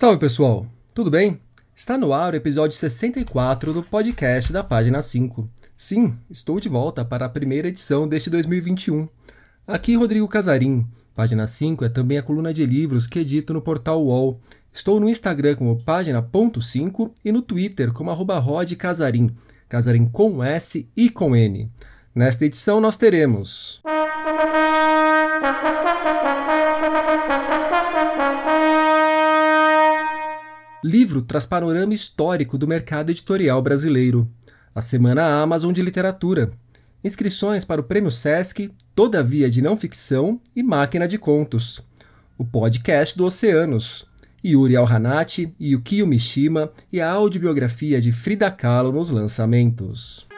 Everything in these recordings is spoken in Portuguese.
Salve pessoal, tudo bem? Está no ar o episódio 64 do podcast da página 5. Sim, estou de volta para a primeira edição deste 2021. Aqui Rodrigo Casarim. Página 5 é também a coluna de livros que edito no portal UOL. Estou no Instagram como página.5 e no Twitter como arroba rodcasarim. Casarim com S e com N. Nesta edição nós teremos... Livro traz panorama histórico do mercado editorial brasileiro. A Semana Amazon de Literatura. Inscrições para o Prêmio Sesc, Todavia de Não Ficção e Máquina de Contos. O podcast do Oceanos. Yuri Alhanati, Yukio Mishima e a audiobiografia de Frida Kahlo nos lançamentos.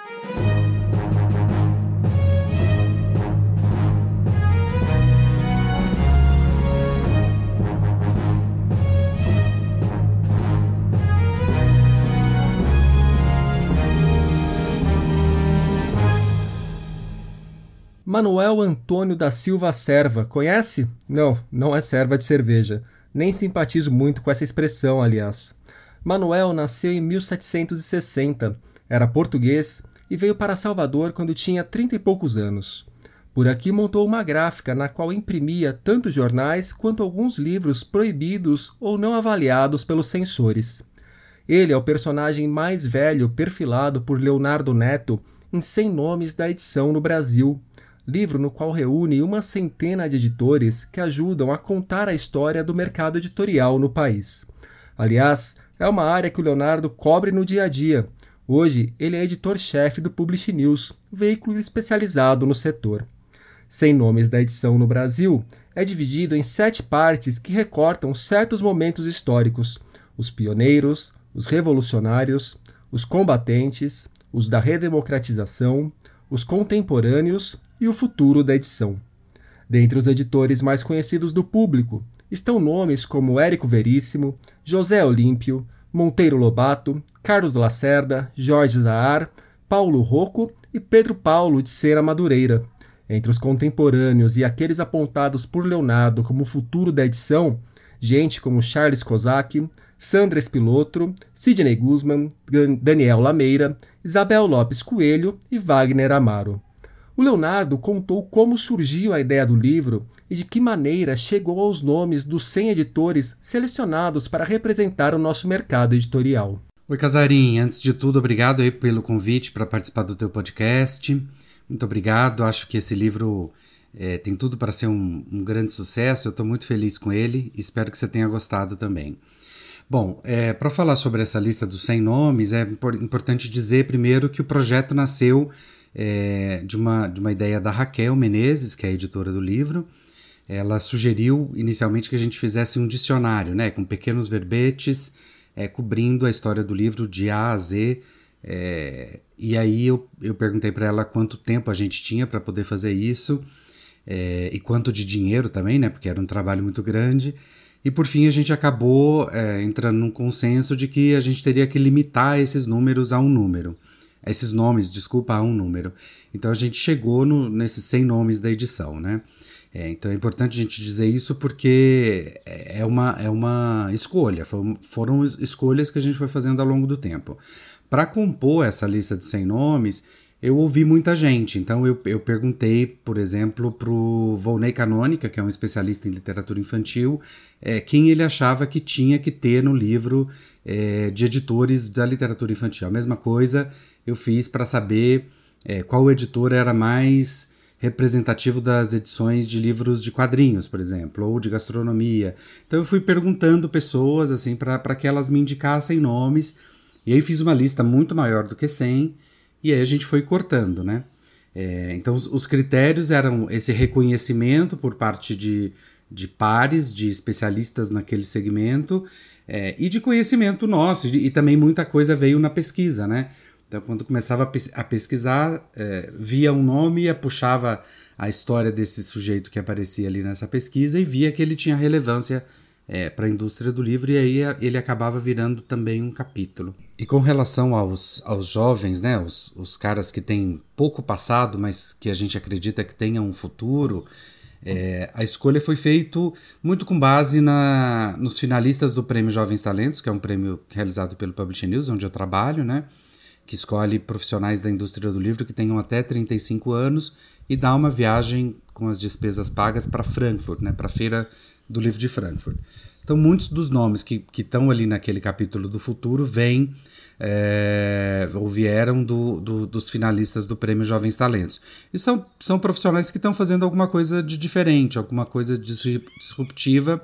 Manuel Antônio da Silva Serva, conhece? Não, não é serva de cerveja. Nem simpatizo muito com essa expressão, aliás. Manuel nasceu em 1760, era português e veio para Salvador quando tinha trinta e poucos anos. Por aqui montou uma gráfica na qual imprimia tanto jornais quanto alguns livros proibidos ou não avaliados pelos censores. Ele é o personagem mais velho perfilado por Leonardo Neto em 100 nomes da edição no Brasil, livro no qual reúne uma centena de editores que ajudam a contar a história do mercado editorial no país. Aliás, é uma área que o Leonardo cobre no dia a dia. Hoje, ele é editor-chefe do Publish News, veículo especializado no setor. Sem nomes da edição no Brasil, é dividido em sete partes que recortam certos momentos históricos: os pioneiros, os revolucionários, os combatentes, os da redemocratização, os contemporâneos e o futuro da edição. Dentre os editores mais conhecidos do público estão nomes como Érico Veríssimo, José Olímpio, Monteiro Lobato, Carlos Lacerda, Jorge Zahar, Paulo Rocco e Pedro Paulo de Sena Madureira. Entre os contemporâneos e aqueles apontados por Leonardo como futuro da edição, gente como Charles Kozak, Sandra Espilotro, Sidney Guzman, Daniel Lameira, Isabel Lopes Coelho e Wagner Amaro. O Leonardo contou como surgiu a ideia do livro e de que maneira chegou aos nomes dos 100 editores selecionados para representar o nosso mercado editorial. Oi, Casarim. Antes de tudo, obrigado aí pelo convite para participar do teu podcast. Muito obrigado. Acho que esse livro é, tem tudo para ser um, um grande sucesso. Eu estou muito feliz com ele espero que você tenha gostado também. Bom, é, para falar sobre essa lista dos 100 nomes, é importante dizer primeiro que o projeto nasceu é, de, uma, de uma ideia da Raquel Menezes, que é a editora do livro. Ela sugeriu inicialmente que a gente fizesse um dicionário, né, com pequenos verbetes, é, cobrindo a história do livro de A a Z. É, e aí eu, eu perguntei para ela quanto tempo a gente tinha para poder fazer isso é, e quanto de dinheiro também, né, porque era um trabalho muito grande. E por fim a gente acabou é, entrando num consenso de que a gente teria que limitar esses números a um número. Esses nomes, desculpa, a um número. Então a gente chegou no, nesses 100 nomes da edição, né? É, então é importante a gente dizer isso porque é uma, é uma escolha, foram, foram escolhas que a gente foi fazendo ao longo do tempo. Para compor essa lista de 100 nomes, eu ouvi muita gente. Então eu, eu perguntei, por exemplo, para o Volney Canônica, que é um especialista em literatura infantil, é, quem ele achava que tinha que ter no livro é, de editores da literatura infantil. A mesma coisa eu fiz para saber é, qual editor era mais representativo das edições de livros de quadrinhos, por exemplo, ou de gastronomia. Então eu fui perguntando pessoas assim para que elas me indicassem nomes. E aí fiz uma lista muito maior do que 100 e aí a gente foi cortando, né? É, então os, os, critérios eram esse reconhecimento por parte de, de pares, de especialistas naquele segmento é, e de conhecimento nosso. E, e também muita coisa veio na pesquisa, né? Então, quando começava a pesquisar, é, via um nome, puxava a história desse sujeito que aparecia ali nessa pesquisa e via que ele tinha relevância é, para a indústria do livro, e aí ele acabava virando também um capítulo. E com relação aos, aos jovens, né, os, os caras que têm pouco passado, mas que a gente acredita que tenham um futuro, É, a escolha foi feita muito com base na, nos finalistas do Prêmio Jovens Talentos, que é um prêmio realizado pelo Publishing News, onde eu trabalho, né? Que escolhe profissionais da indústria do livro que tenham até 35 anos e dá uma viagem com as despesas pagas para Frankfurt, né, para a Feira do Livro de Frankfurt. Então, muitos dos nomes que estão ali naquele capítulo do futuro vêm é, ou vieram do, do, dos finalistas do Prêmio Jovens Talentos. E são, são profissionais que estão fazendo alguma coisa de diferente, alguma coisa disruptiva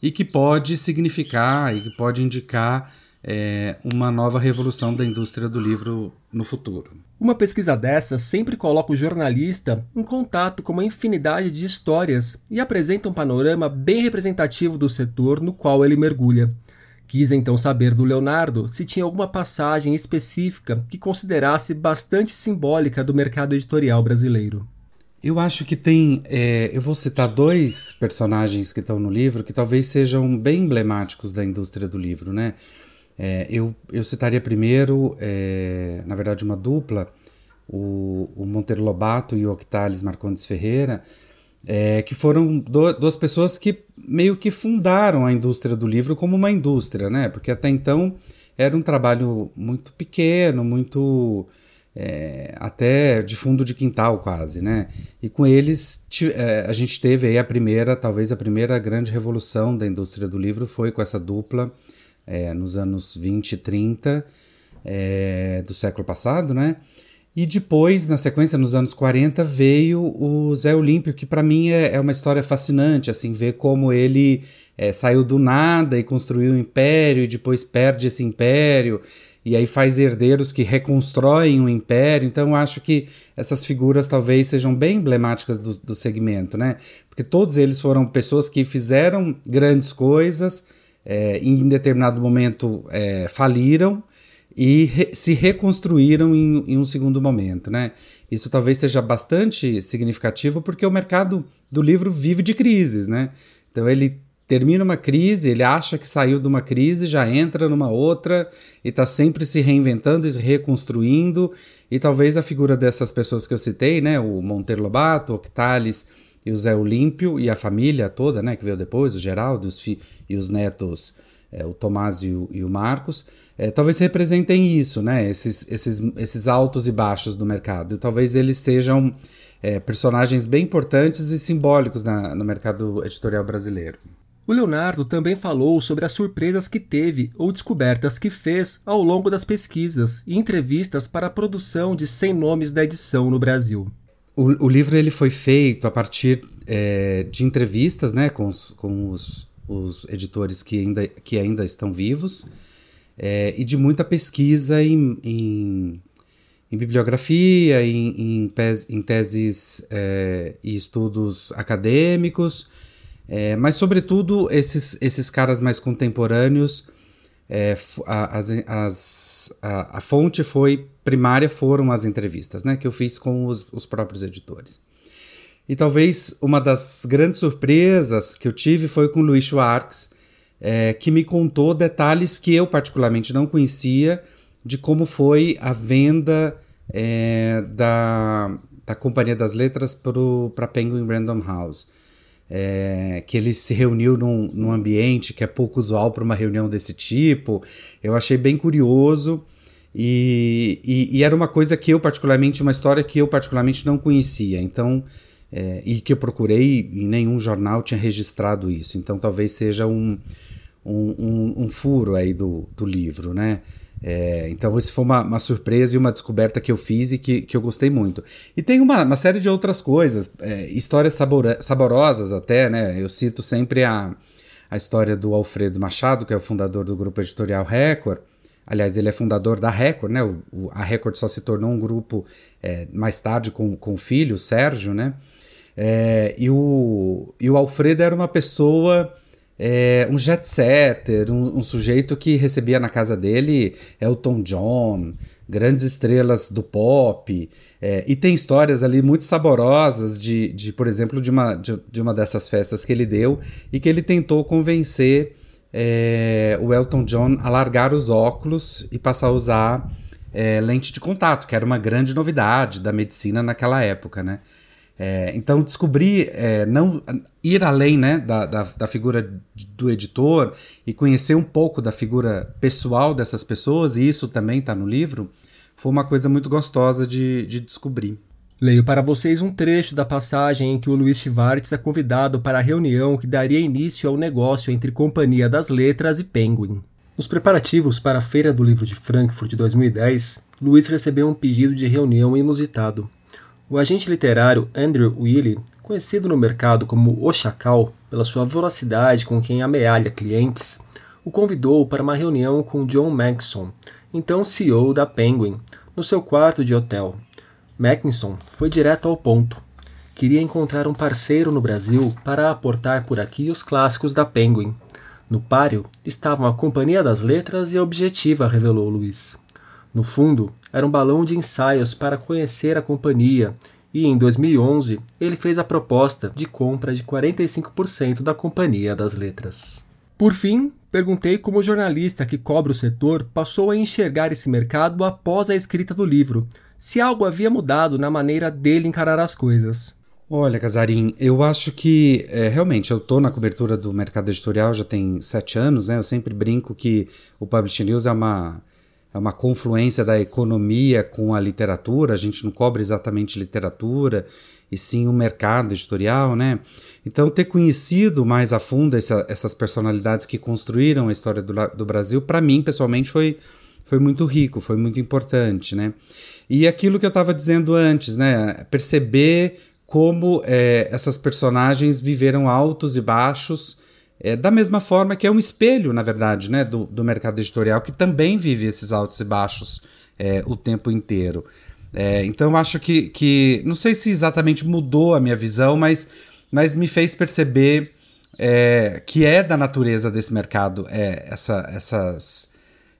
e que pode significar e que pode indicar é, uma nova revolução da indústria do livro no futuro. Uma pesquisa dessa sempre coloca o jornalista em contato com uma infinidade de histórias e apresenta um panorama bem representativo do setor no qual ele mergulha. Quis então saber do Leonardo se tinha alguma passagem específica que considerasse bastante simbólica do mercado editorial brasileiro. Eu acho que tem. É, eu vou citar dois personagens que estão no livro que talvez sejam bem emblemáticos da indústria do livro, né? É, eu, eu citaria primeiro, é, na verdade, uma dupla, o, o Monteiro Lobato e o Octales Marcondes Ferreira, é, que foram do, duas pessoas que meio que fundaram a indústria do livro como uma indústria, né? Porque até então era um trabalho muito pequeno, muito é, até de fundo de quintal quase, né? E com eles é, a gente teve aí a primeira, talvez a primeira grande revolução da indústria do livro foi com essa dupla é, nos anos 20 e 30 é, do século passado, né? E depois, na sequência, nos anos 40, veio o Zé Olímpio, que para mim é, é, uma história fascinante, assim, ver como ele é, saiu do nada e construiu um império e depois perde esse império e aí faz herdeiros que reconstroem um império. Então, acho que essas figuras talvez sejam bem emblemáticas do, do segmento, né? Porque todos eles foram pessoas que fizeram grandes coisas, é, em determinado momento é, faliram e re se reconstruíram em, em, um segundo momento. Né? Isso talvez seja bastante significativo porque o mercado do livro vive de crises. Né? Então ele termina uma crise, ele acha que saiu de uma crise, já entra numa outra e está sempre se reinventando e se reconstruindo. E talvez a figura dessas pessoas que eu citei, né, o Monteiro Lobato, Octales e o Zé Olímpio e a família toda, né, que veio depois, o Geraldo os e os netos, é, o Tomás e o, e o Marcos, é, talvez representem isso, né, esses, esses, esses altos e baixos do mercado. E talvez eles sejam é, personagens bem importantes e simbólicos na, no mercado editorial brasileiro. O Leonardo também falou sobre as surpresas que teve ou descobertas que fez ao longo das pesquisas e entrevistas para a produção de 100 nomes da edição no Brasil. O, o livro ele foi feito a partir é, de entrevistas né, com, os, com os, os, editores que ainda, que ainda estão vivos é, e de muita pesquisa em, em, em bibliografia, em, em, pes, em teses é, e estudos acadêmicos, é, mas, sobretudo, esses, esses caras mais contemporâneos é, as, as, a, a, fonte foi primária foram as entrevistas, né, que eu fiz com os, os próprios editores. E talvez uma das grandes surpresas que eu tive foi com o Luiz Schwartz, é, que me contou detalhes que eu particularmente não conhecia de como foi a venda é, da, da Companhia das Letras para a Penguin Random House é, que ele se reuniu num, num ambiente que é pouco usual para uma reunião desse tipo. Eu achei bem curioso. E, e, e, era uma coisa que eu particularmente, uma história que eu particularmente não conhecia, então, é, e que eu procurei, e nenhum jornal tinha registrado isso, então talvez seja um, um, um, um furo aí do, do livro, né? É, então, isso foi uma, uma, surpresa e uma descoberta que eu fiz e que, que eu gostei muito. E tem uma, uma série de outras coisas, é, histórias sabora, saborosas até, né? Eu cito sempre a, a história do Alfredo Machado, que é o fundador do grupo editorial Record. Aliás, ele é fundador da Record, né? O, o, a Record só se tornou um grupo é, mais tarde com, com o filho, o Sérgio, né? É, e, o, e o Alfredo era uma pessoa é, um jet setter, um, um, sujeito que recebia na casa dele Elton John, grandes estrelas do pop. É, e tem histórias ali muito saborosas de, de por exemplo, de uma, de, de, uma dessas festas que ele deu e que ele tentou convencer é, o Elton John a largar os óculos e passar a usar é, lente de contato, que era uma grande novidade da medicina naquela época, né? É, então, descobrir, é, não ir além né, da, da, da, figura do editor e conhecer um pouco da figura pessoal dessas pessoas, e isso também está no livro, foi uma coisa muito gostosa de, de descobrir. Leio para vocês um trecho da passagem em que o Luiz Schwartz é convidado para a reunião que daria início ao negócio entre Companhia das Letras e Penguin. Nos preparativos para a Feira do Livro de Frankfurt de 2010, Luiz recebeu um pedido de reunião inusitado. O agente literário Andrew Willey, conhecido no mercado como O Chacal pela sua velocidade com quem amealha clientes, o convidou para uma reunião com John Maxson, então CEO da Penguin, no seu quarto de hotel. Mackinson foi direto ao ponto. Queria encontrar um parceiro no Brasil para aportar por aqui os clássicos da Penguin. No páreo estavam a Companhia das Letras e a Objetiva, revelou Luiz. No fundo, era um balão de ensaios para conhecer a companhia, e em 2011 ele fez a proposta de compra de 45% da Companhia das Letras. Por fim, perguntei como o jornalista que cobre o setor passou a enxergar esse mercado após a escrita do livro se algo havia mudado na maneira dele encarar as coisas. Olha, Casarim, eu acho que é, realmente eu estou na cobertura do mercado editorial já tem sete anos, né? Eu sempre brinco que o Publishing News é uma, uma confluência da economia com a literatura. A gente não cobre exatamente literatura, e sim o mercado editorial, né? Então, ter conhecido mais a fundo essa, essas personalidades que construíram a história do, do Brasil, para mim, pessoalmente, foi, foi muito rico, foi muito importante, né? E aquilo que eu estava dizendo antes, né? Perceber como é, essas personagens viveram altos e baixos, é, da mesma forma que é um espelho, na verdade, né, do, do mercado editorial, que também vive esses altos e baixos é, o tempo inteiro. É, então eu acho que, que. Não sei se exatamente mudou a minha visão, mas, mas me fez perceber é, que é da natureza desse mercado é, essa, essas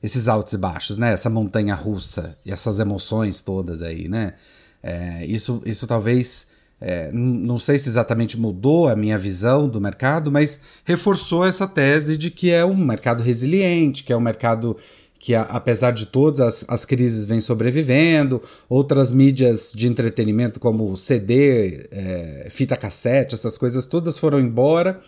esses altos e baixos, né? Essa montanha russa e essas emoções todas aí, né? É, isso, isso talvez, é, não sei se exatamente mudou a minha visão do mercado, mas reforçou essa tese de que é um mercado resiliente, que é um mercado que, apesar de todas as, as crises, vem sobrevivendo. Outras mídias de entretenimento, como CD, é, fita cassete, essas coisas todas foram embora.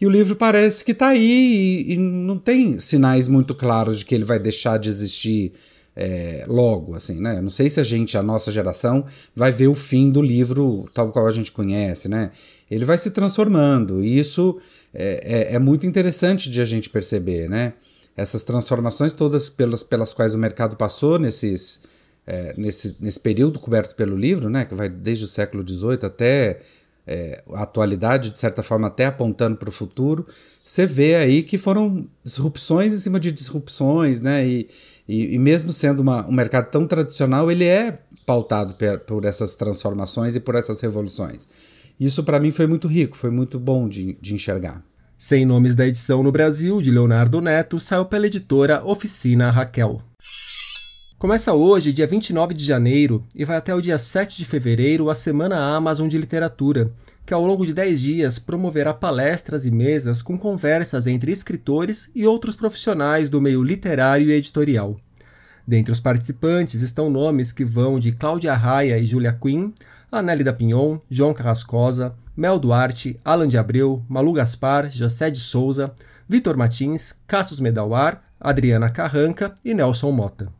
E o livro parece que está aí e, e, não tem sinais muito claros de que ele vai deixar de existir é, logo, assim, né? Não sei se a gente, a nossa geração, vai ver o fim do livro tal qual a gente conhece, né? Ele vai se transformando e isso é, é, é muito interessante de a gente perceber, né? Essas transformações todas pelas, pelas quais o mercado passou nesses, é, nesse, nesse período coberto pelo livro, né? Que vai desde o século XVIII até é, a atualidade, de certa forma, até apontando para o futuro, você vê aí que foram disrupções em cima de disrupções, né? E, e, e mesmo sendo uma, um mercado tão tradicional, ele é pautado per, por essas transformações e por essas revoluções. Isso, para mim, foi muito rico, foi muito bom de, de enxergar. Sem nomes da edição no Brasil, de Leonardo Neto, saiu pela editora Oficina Raquel. Começa hoje, dia 29 de janeiro, e vai até o dia 7 de fevereiro a Semana Amazon de Literatura, que ao longo de 10 dias promoverá palestras e mesas com conversas entre escritores e outros profissionais do meio literário e editorial. Dentre os participantes estão nomes que vão de Cláudia Raia e Julia Quinn, Anélida Pinhon, João Carrascosa, Mel Duarte, Alan de Abreu, Malu Gaspar, José de Souza, Vitor Martins, Cassius Medawar, Adriana Carranca e Nelson Mota.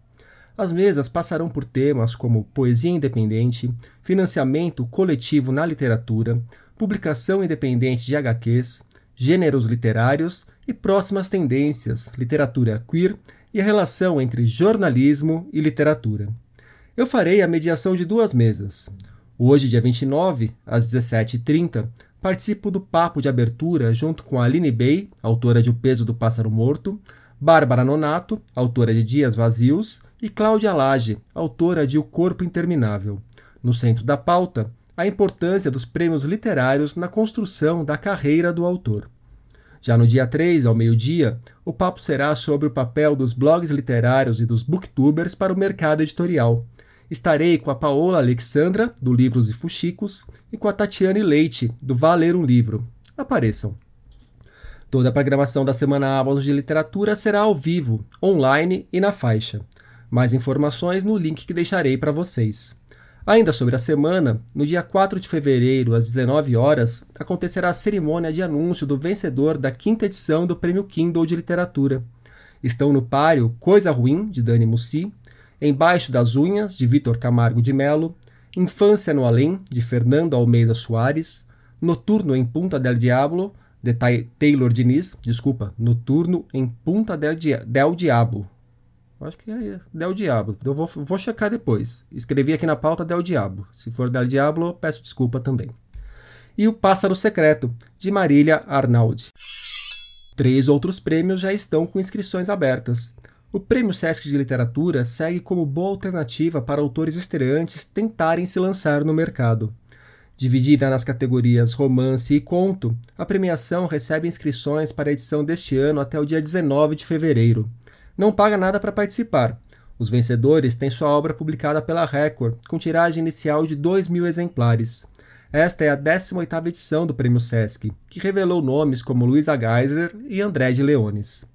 As mesas passarão por temas como poesia independente, financiamento coletivo na literatura, publicação independente de HQs, gêneros literários e próximas tendências, literatura queer e a relação entre jornalismo e literatura. Eu farei a mediação de duas mesas. Hoje, dia 29, às 17h30, participo do papo de abertura junto com Aline Bey, autora de O Peso do Pássaro Morto, Bárbara Nonato, autora de Dias Vazios, e Cláudia Lage, autora de O Corpo Interminável. No centro da pauta, a importância dos prêmios literários na construção da carreira do autor. Já no dia 3, ao meio-dia, o papo será sobre o papel dos blogs literários e dos booktubers para o mercado editorial. Estarei com a Paola Alexandra, do Livros e Fuxicos, e com a Tatiane Leite, do Valer um Livro. Apareçam! Toda a programação da Semana Amazon de Literatura será ao vivo, online e na faixa. Mais informações no link que deixarei para vocês. Ainda sobre a semana, no dia 4 de fevereiro, às 19 horas, acontecerá a cerimônia de anúncio do vencedor da quinta edição do Prêmio Kindle de Literatura. Estão no páreo Coisa Ruim, de Dani Mussi, Embaixo das Unhas, de Vitor Camargo de Melo, Infância no Além, de Fernando Almeida Soares, Noturno em Punta del Diablo, de Taylor Diniz, desculpa, Noturno em Punta del, Dia del Acho que é Del Diablo. Eu vou, vou checar depois. Escrevi aqui na pauta Del Diablo. Se for Del Diablo, peço desculpa também. E O Pássaro Secreto, de Marília Arnaldi. Três outros prêmios já estão com inscrições abertas. O Prêmio Sesc de Literatura segue como boa alternativa para autores estreantes tentarem se lançar no mercado. Dividida nas categorias romance e conto, a premiação recebe inscrições para a edição deste ano até o dia 19 de fevereiro não paga nada para participar. Os vencedores têm sua obra publicada pela Record, com tiragem inicial de 2 mil exemplares. Esta é a 18ª edição do Prêmio Sesc, que revelou nomes como Luísa Geiser e André de Leones.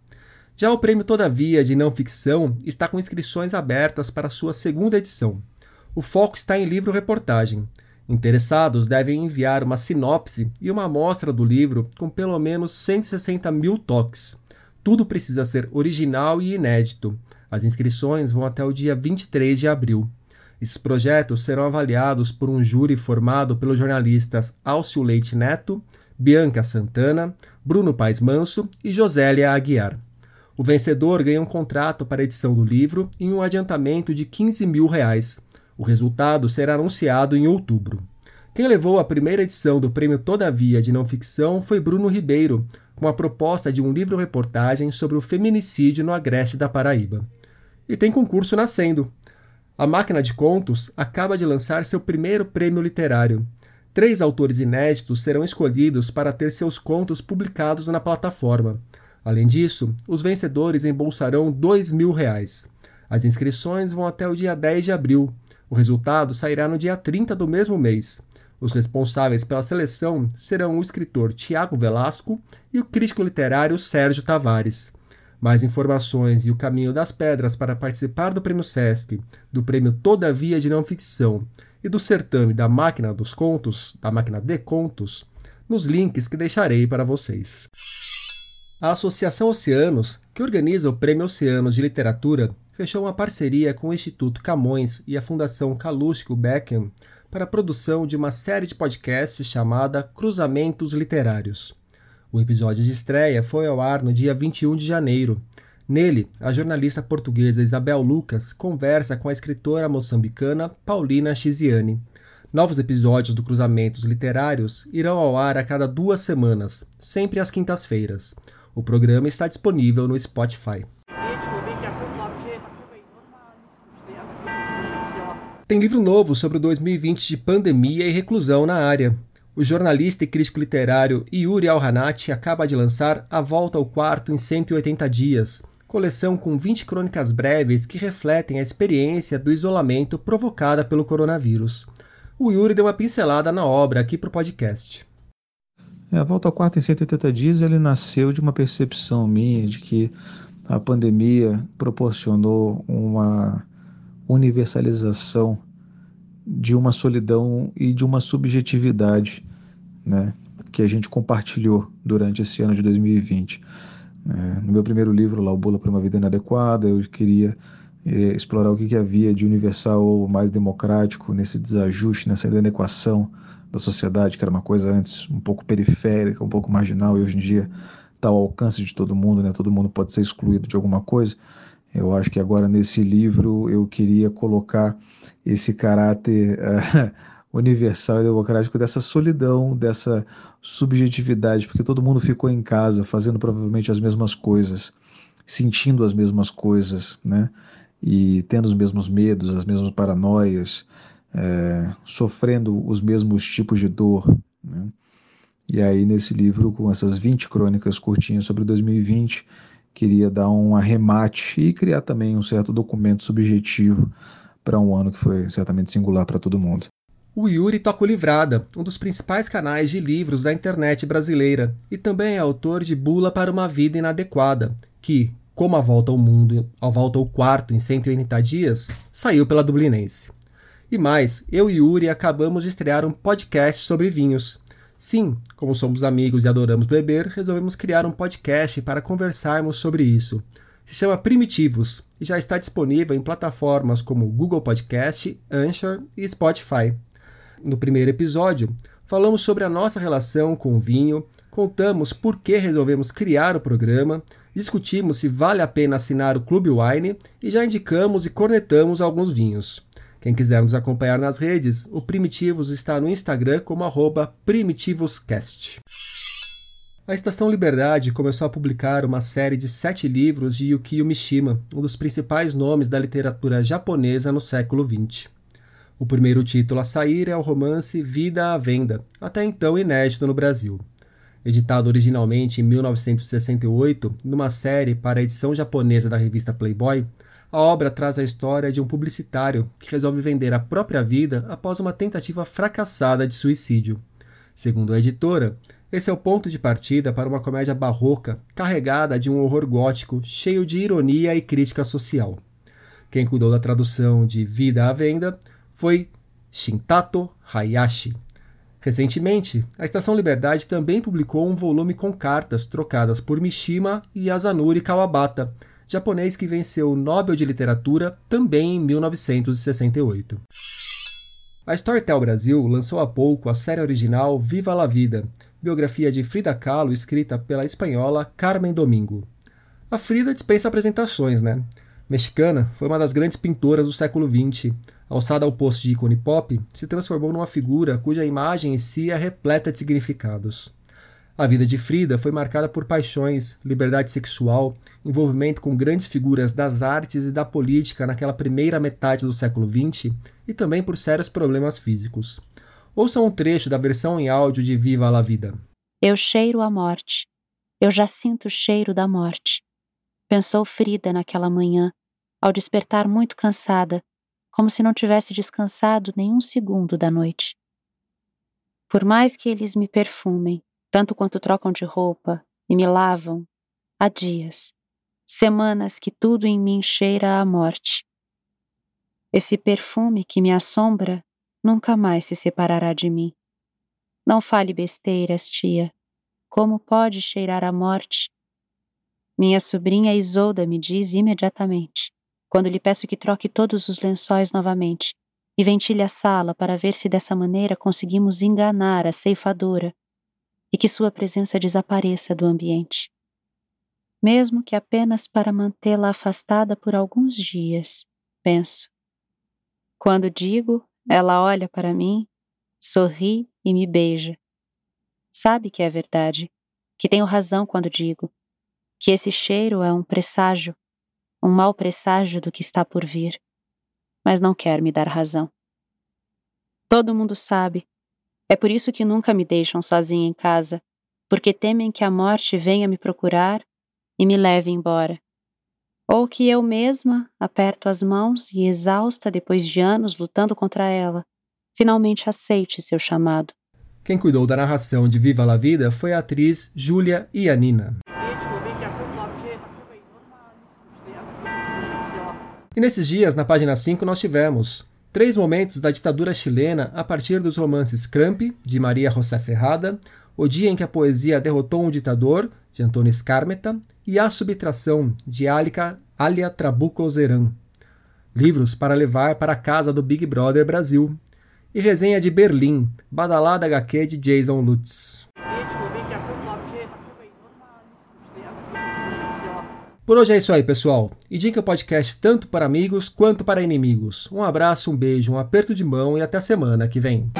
Já o prêmio Todavia de Não Ficção está com inscrições abertas para sua segunda edição. O foco está em livro-reportagem. Interessados devem enviar uma sinopse e uma amostra do livro com pelo menos 160 mil toques. Tudo precisa ser original e inédito. As inscrições vão até o dia 23 de abril. Esses projetos serão avaliados por um júri formado pelos jornalistas Alcio Leite Neto, Bianca Santana, Bruno Paes Manso e Josélia Aguiar. O vencedor ganha um contrato para a edição do livro e um adiantamento de 15 mil reais. O resultado será anunciado em outubro. Quem levou a primeira edição do Prêmio Todavia de Não Ficção foi Bruno Ribeiro, com a proposta de um livro-reportagem sobre o feminicídio no Agreste da Paraíba. E tem concurso nascendo. A Máquina de Contos acaba de lançar seu primeiro prêmio literário. Três autores inéditos serão escolhidos para ter seus contos publicados na plataforma. Além disso, os vencedores embolsarão dois mil reais. As inscrições vão até o dia 10 de abril. O resultado sairá no dia 30 do mesmo mês. Os responsáveis pela seleção serão o escritor Tiago Velasco e o crítico literário Sérgio Tavares. Mais informações e o caminho das pedras para participar do Prêmio Sesc, do Prêmio Todavia de Não Ficção e do certame da Máquina dos Contos, da Máquina de Contos, nos links que deixarei para vocês. A Associação Oceanos, que organiza o Prêmio Oceanos de Literatura, fechou uma parceria com o Instituto Camões e a Fundação Calouste Beckham para a produção de uma série de podcasts chamada Cruzamentos Literários. O episódio de estreia foi ao ar no dia 21 de janeiro. Nele, a jornalista portuguesa Isabel Lucas conversa com a escritora moçambicana Paulina Chiziane. Novos episódios do Cruzamentos Literários irão ao ar a cada duas semanas, sempre às quintas-feiras. O programa está disponível no Spotify. Tem livro novo sobre o 2020 de pandemia e reclusão na área. O jornalista e crítico literário Yuri Alhanati acaba de lançar A Volta ao Quarto em 180 Dias, coleção com 20 crônicas breves que refletem a experiência do isolamento provocada pelo coronavírus. O Yuri deu uma pincelada na obra aqui para o podcast. É, a Volta ao Quarto em 180 Dias ele nasceu de uma percepção minha de que a pandemia proporcionou uma universalização de uma solidão e de uma subjetividade, né, que a gente compartilhou durante esse ano de 2020. É, no meu primeiro livro, lá, O Bula para uma Vida Inadequada, eu queria é, explorar o que, que havia de universal ou mais democrático nesse desajuste, nessa inadequação da sociedade, que era uma coisa antes um pouco periférica, um pouco marginal, e hoje em dia está ao alcance de todo mundo, né? todo mundo pode ser excluído de alguma coisa. Eu acho que agora nesse livro eu queria colocar esse caráter uh, universal e democrático dessa solidão, dessa subjetividade, porque todo mundo ficou em casa fazendo provavelmente as mesmas coisas, sentindo as mesmas coisas, né? E tendo os mesmos medos, as mesmas paranoias, é, sofrendo os mesmos tipos de dor. Né? E aí, nesse livro, com essas 20 crônicas curtinhas sobre 2020, queria dar um arremate e criar também um certo documento subjetivo para um ano que foi certamente singular para todo mundo. O Yuri toca o Livrada, um dos principais canais de livros da internet brasileira, e também é autor de Bula para uma Vida Inadequada, que, como a volta ao mundo, a volta ao quarto em 180 dias, saiu pela Dublinense. E mais, eu e Yuri acabamos de estrear um podcast sobre vinhos. Sim, como somos amigos e adoramos beber, resolvemos criar um podcast para conversarmos sobre isso. Se chama Primitivos e já está disponível em plataformas como Google Podcast, Anchor e Spotify. No primeiro episódio, falamos sobre a nossa relação com o vinho, contamos por que resolvemos criar o programa, discutimos se vale a pena assinar o Clube Wine e já indicamos e cornetamos alguns vinhos. Quem quiser nos acompanhar nas redes, o Primitivos está no Instagram como primitivoscast. A Estação Liberdade começou a publicar uma série de sete livros de Yukio Mishima, um dos principais nomes da literatura japonesa no século XX. O primeiro título a sair é o romance Vida à Venda, até então inédito no Brasil. Editado originalmente em 1968, numa série para a edição japonesa da revista Playboy, a obra traz a história de um publicitário que resolve vender a própria vida após uma tentativa fracassada de suicídio. Segundo a editora, esse é o ponto de partida para uma comédia barroca carregada de um horror gótico cheio de ironia e crítica social. Quem cuidou da tradução de Vida à Venda foi Shintato Hayashi. Recentemente, a Estação Liberdade também publicou um volume com cartas trocadas por Mishima e Yasanori Kawabata, japonês que venceu o Nobel de Literatura também em 1968. A Storytel Brasil lançou há pouco a série original Viva la Vida, biografia de Frida Kahlo escrita pela espanhola Carmen Domingo. A Frida dispensa apresentações, né? Mexicana, foi uma das grandes pintoras do século XX. Alçada ao posto de ícone pop, se transformou numa figura cuja imagem em si é repleta de significados. A vida de Frida foi marcada por paixões, liberdade sexual, envolvimento com grandes figuras das artes e da política naquela primeira metade do século XX e também por sérios problemas físicos. Ouça um trecho da versão em áudio de Viva la Vida. Eu cheiro a morte. Eu já sinto o cheiro da morte. Pensou Frida naquela manhã, ao despertar muito cansada, como se não tivesse descansado nenhum segundo da noite. Por mais que eles me perfumem, tanto quanto trocam de roupa e me lavam, há dias, semanas que tudo em mim cheira a morte. Esse perfume que me assombra nunca mais se separará de mim. Não fale besteiras, tia. Como pode cheirar a morte? Minha sobrinha Isolda me diz imediatamente, quando lhe peço que troque todos os lençóis novamente e ventile a sala para ver se dessa maneira conseguimos enganar a ceifadora e que sua presença desapareça do ambiente. Mesmo que apenas para mantê-la afastada por alguns dias, penso. Quando digo ela olha para mim, sorri e me beija. Sabe que é verdade, que tenho razão quando digo que esse cheiro é um presságio, um mau presságio do que está por vir, mas não quer me dar razão. Todo mundo sabe. É por isso que nunca me deixam sozinha em casa, porque temem que a morte venha me procurar e me leve embora ou que eu mesma aperto as mãos e, exausta depois de anos lutando contra ela, finalmente aceite seu chamado. Quem cuidou da narração de Viva la Vida foi a atriz Júlia Ianina. E nesses dias, na página 5, nós tivemos três momentos da ditadura chilena a partir dos romances Cramp, de Maria José Ferrada, O Dia em que a Poesia Derrotou um Ditador, de Antônio Scarmeta, e A Subtração, de Alica, Alia Trabuco Zeran. Livros para levar para a casa do Big Brother Brasil. E resenha de Berlim, Badalada HQ de Jason Lutz. Por hoje é isso aí, pessoal. Indique o podcast tanto para amigos quanto para inimigos. Um abraço, um beijo, um aperto de mão e até a semana que vem.